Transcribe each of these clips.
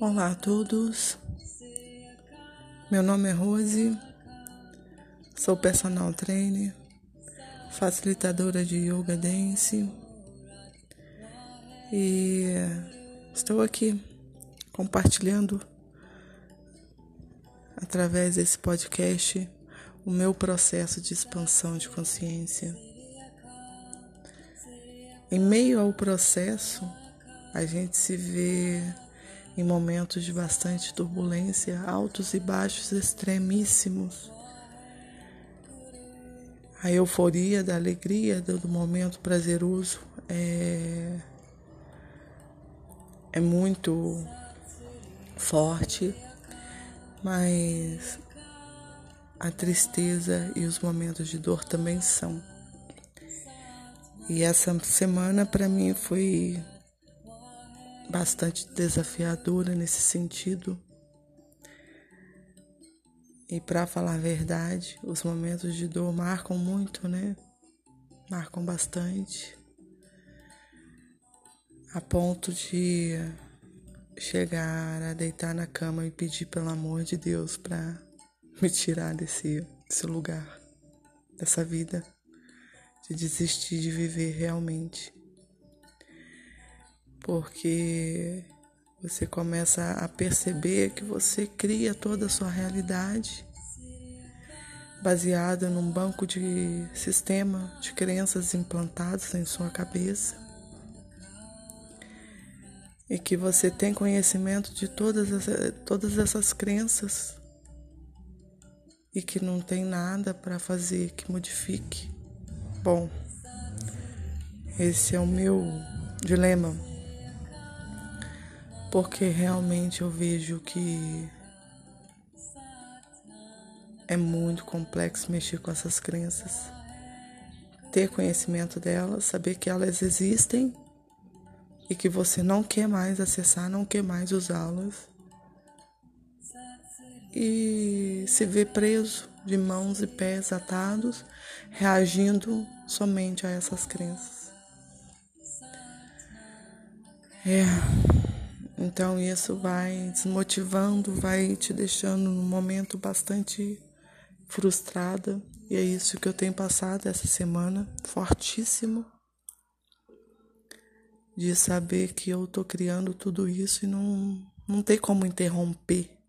Olá a todos, meu nome é Rose, sou personal trainer, facilitadora de yoga dance. E estou aqui compartilhando através desse podcast o meu processo de expansão de consciência. Em meio ao processo, a gente se vê em momentos de bastante turbulência, altos e baixos extremíssimos. A euforia da alegria do momento prazeroso é, é muito forte, mas a tristeza e os momentos de dor também são. E essa semana para mim foi bastante desafiadora nesse sentido. E para falar a verdade, os momentos de dor marcam muito, né? Marcam bastante. A ponto de chegar a deitar na cama e pedir pelo amor de Deus para me tirar desse, desse lugar, dessa vida de desistir de viver realmente. Porque você começa a perceber que você cria toda a sua realidade baseada num banco de sistema de crenças implantados em sua cabeça. E que você tem conhecimento de todas, as, todas essas crenças e que não tem nada para fazer que modifique Bom, esse é o meu dilema, porque realmente eu vejo que é muito complexo mexer com essas crenças, ter conhecimento delas, saber que elas existem e que você não quer mais acessar, não quer mais usá-las. E se vê preso de mãos e pés atados, reagindo somente a essas crenças. É, então isso vai desmotivando, vai te deixando num momento bastante frustrada. E é isso que eu tenho passado essa semana, fortíssimo, de saber que eu tô criando tudo isso e não, não tem como interromper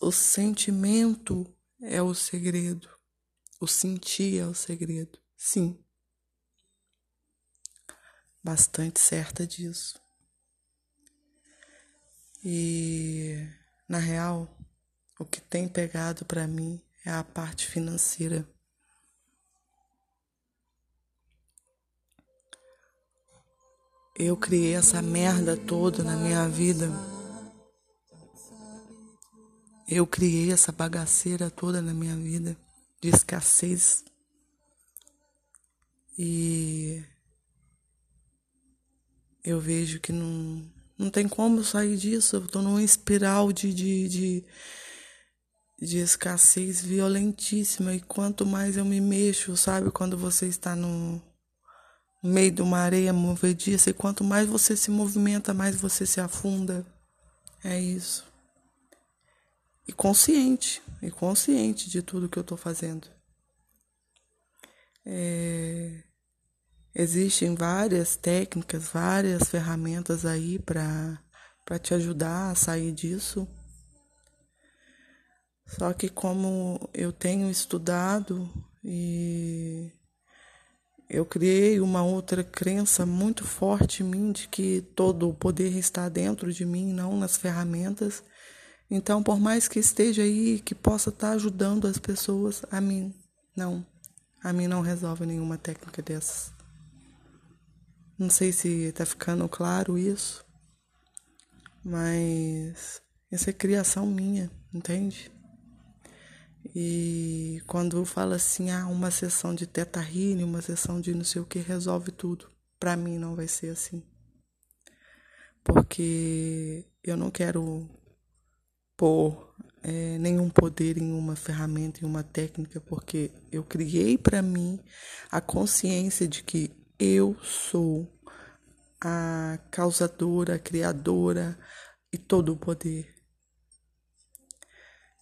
o sentimento é o segredo. O sentir é o segredo. Sim. Bastante certa disso. E na real, o que tem pegado para mim é a parte financeira. Eu criei essa merda toda na minha vida eu criei essa bagaceira toda na minha vida de escassez. E eu vejo que não, não tem como sair disso. Eu tô numa espiral de, de, de, de escassez violentíssima. E quanto mais eu me mexo, sabe, quando você está no meio de uma areia movediça, e quanto mais você se movimenta, mais você se afunda. É isso e consciente, e consciente de tudo que eu estou fazendo. É, existem várias técnicas, várias ferramentas aí para te ajudar a sair disso. Só que como eu tenho estudado e eu criei uma outra crença muito forte em mim de que todo o poder está dentro de mim, não nas ferramentas. Então, por mais que esteja aí, que possa estar ajudando as pessoas, a mim não. A mim não resolve nenhuma técnica dessas. Não sei se está ficando claro isso, mas isso é criação minha, entende? E quando fala assim, ah, uma sessão de teta healing, uma sessão de não sei o que resolve tudo, para mim não vai ser assim. Porque eu não quero pôr é, nenhum poder em uma ferramenta, em uma técnica, porque eu criei para mim a consciência de que eu sou a causadora, a criadora e todo o poder.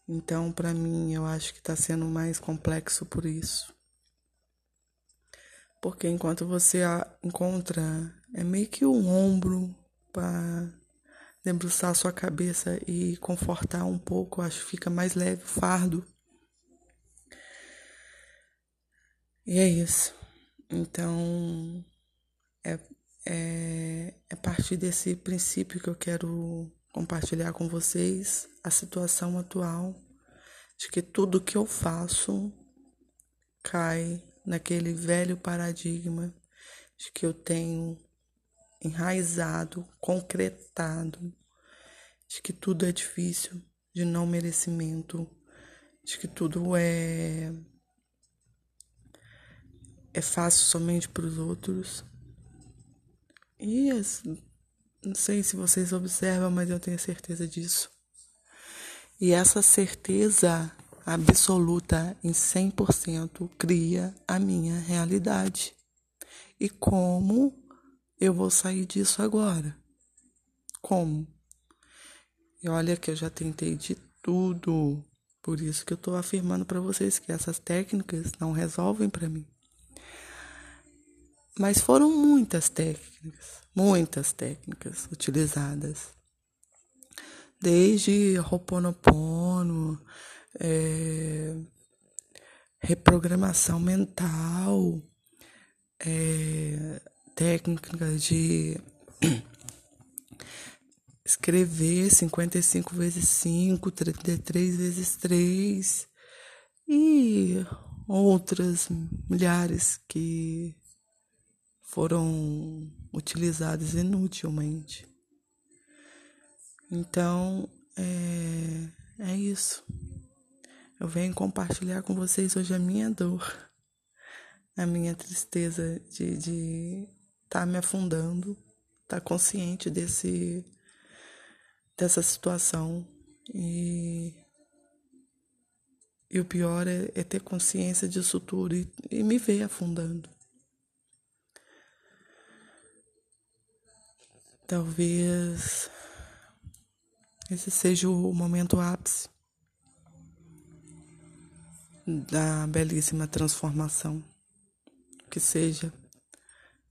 Então, para mim, eu acho que está sendo mais complexo por isso. Porque enquanto você encontra, é meio que um ombro para debruçar sua cabeça e confortar um pouco, acho que fica mais leve o fardo. E é isso. Então, é, é, é a partir desse princípio que eu quero compartilhar com vocês a situação atual de que tudo que eu faço cai naquele velho paradigma de que eu tenho enraizado, concretado, de que tudo é difícil, de não merecimento, de que tudo é é fácil somente para os outros. E não sei se vocês observam, mas eu tenho certeza disso. E essa certeza absoluta em 100% cria a minha realidade. E como eu vou sair disso agora? Como? E olha que eu já tentei de tudo. Por isso que eu estou afirmando para vocês que essas técnicas não resolvem para mim. Mas foram muitas técnicas, muitas técnicas utilizadas. Desde Ho'oponopono, é, reprogramação mental, é, técnicas de escrever 55 vezes 5, 33 vezes 3 e outras milhares que foram utilizadas inutilmente. Então, é, é isso. Eu venho compartilhar com vocês hoje a minha dor, a minha tristeza de estar de tá me afundando, estar tá consciente desse, dessa situação. E, e o pior é, é ter consciência disso tudo e, e me ver afundando. Talvez esse seja o momento ápice da belíssima transformação que seja.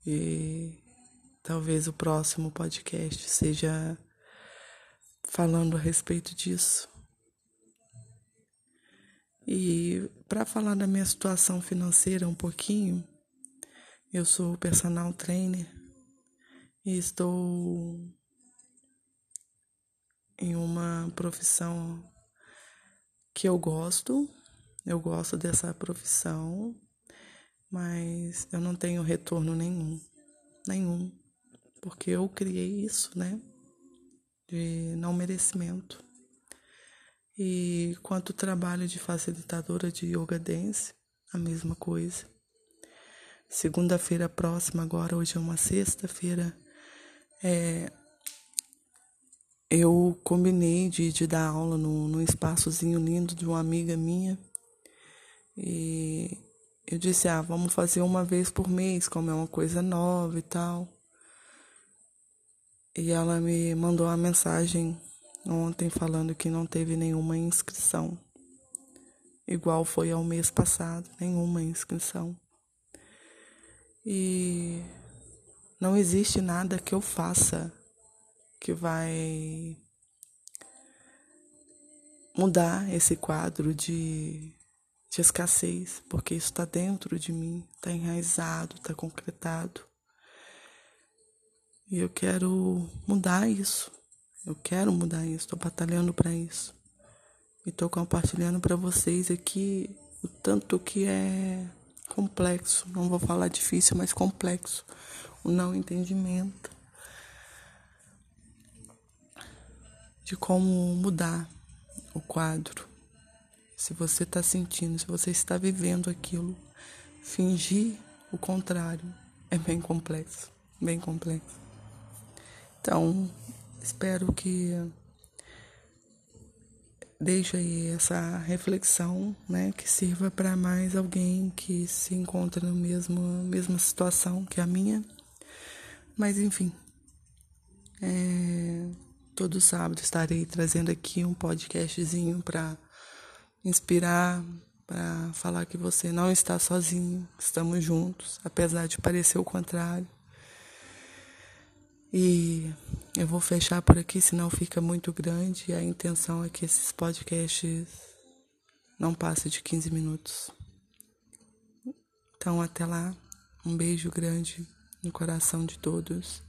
E talvez o próximo podcast seja falando a respeito disso. E para falar da minha situação financeira um pouquinho, eu sou personal trainer e estou em uma profissão que eu gosto, eu gosto dessa profissão, mas eu não tenho retorno nenhum, nenhum, porque eu criei isso, né? De não merecimento. E quanto trabalho de facilitadora de yoga dance, a mesma coisa. Segunda-feira próxima, agora, hoje é uma sexta-feira, é, eu combinei de, de dar aula no, num espaçozinho lindo de uma amiga minha. E eu disse, ah, vamos fazer uma vez por mês, como é uma coisa nova e tal. E ela me mandou uma mensagem ontem falando que não teve nenhuma inscrição. Igual foi ao mês passado, nenhuma inscrição. E não existe nada que eu faça que vai mudar esse quadro de, de escassez, porque isso está dentro de mim, está enraizado, está concretado. E eu quero mudar isso. Eu quero mudar isso, estou batalhando para isso. E estou compartilhando para vocês aqui o tanto que é complexo. Não vou falar difícil, mas complexo o não entendimento de como mudar o quadro. Se você está sentindo, se você está vivendo aquilo, fingir o contrário é bem complexo, bem complexo. Então, espero que deixe aí essa reflexão, né, que sirva para mais alguém que se encontra na mesma mesma situação que a minha mas enfim, É, todo sábado estarei trazendo aqui um podcastzinho para inspirar, para falar que você não está sozinho, estamos juntos, apesar de parecer o contrário. E eu vou fechar por aqui, senão fica muito grande. A intenção é que esses podcasts não passem de 15 minutos. Então, até lá, um beijo grande no coração de todos